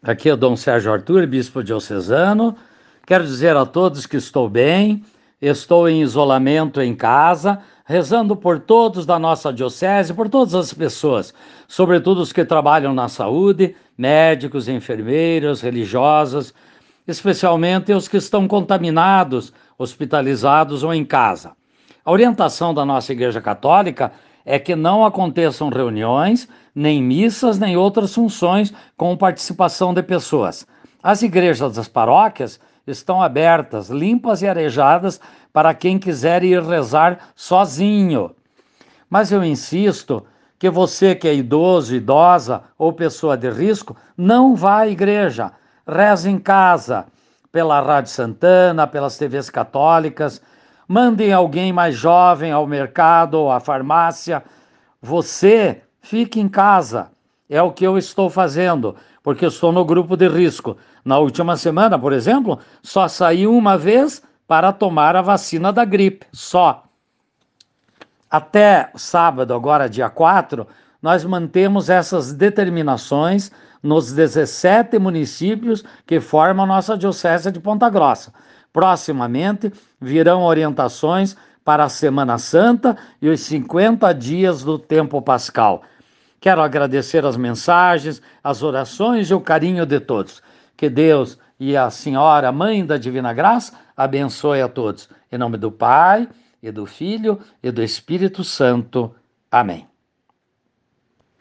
Aqui é Dom Sérgio Arthur, bispo diocesano. Quero dizer a todos que estou bem, estou em isolamento em casa, rezando por todos da nossa diocese, por todas as pessoas, sobretudo os que trabalham na saúde, médicos, enfermeiros, religiosas, especialmente os que estão contaminados, hospitalizados ou em casa. A orientação da nossa Igreja Católica é que não aconteçam reuniões, nem missas, nem outras funções com participação de pessoas. As igrejas das paróquias estão abertas, limpas e arejadas para quem quiser ir rezar sozinho. Mas eu insisto que você que é idoso, idosa ou pessoa de risco, não vá à igreja, reze em casa, pela Rádio Santana, pelas TVs católicas, mandem alguém mais jovem ao mercado ou à farmácia. Você fique em casa. É o que eu estou fazendo, porque estou no grupo de risco. Na última semana, por exemplo, só saí uma vez para tomar a vacina da gripe, só. Até sábado, agora dia 4, nós mantemos essas determinações nos 17 municípios que formam a nossa Diocese de Ponta Grossa. Proximamente virão orientações para a Semana Santa e os 50 dias do tempo pascal. Quero agradecer as mensagens, as orações e o carinho de todos. Que Deus e a Senhora, Mãe da Divina Graça, abençoe a todos. Em nome do Pai, e do Filho, e do Espírito Santo. Amém.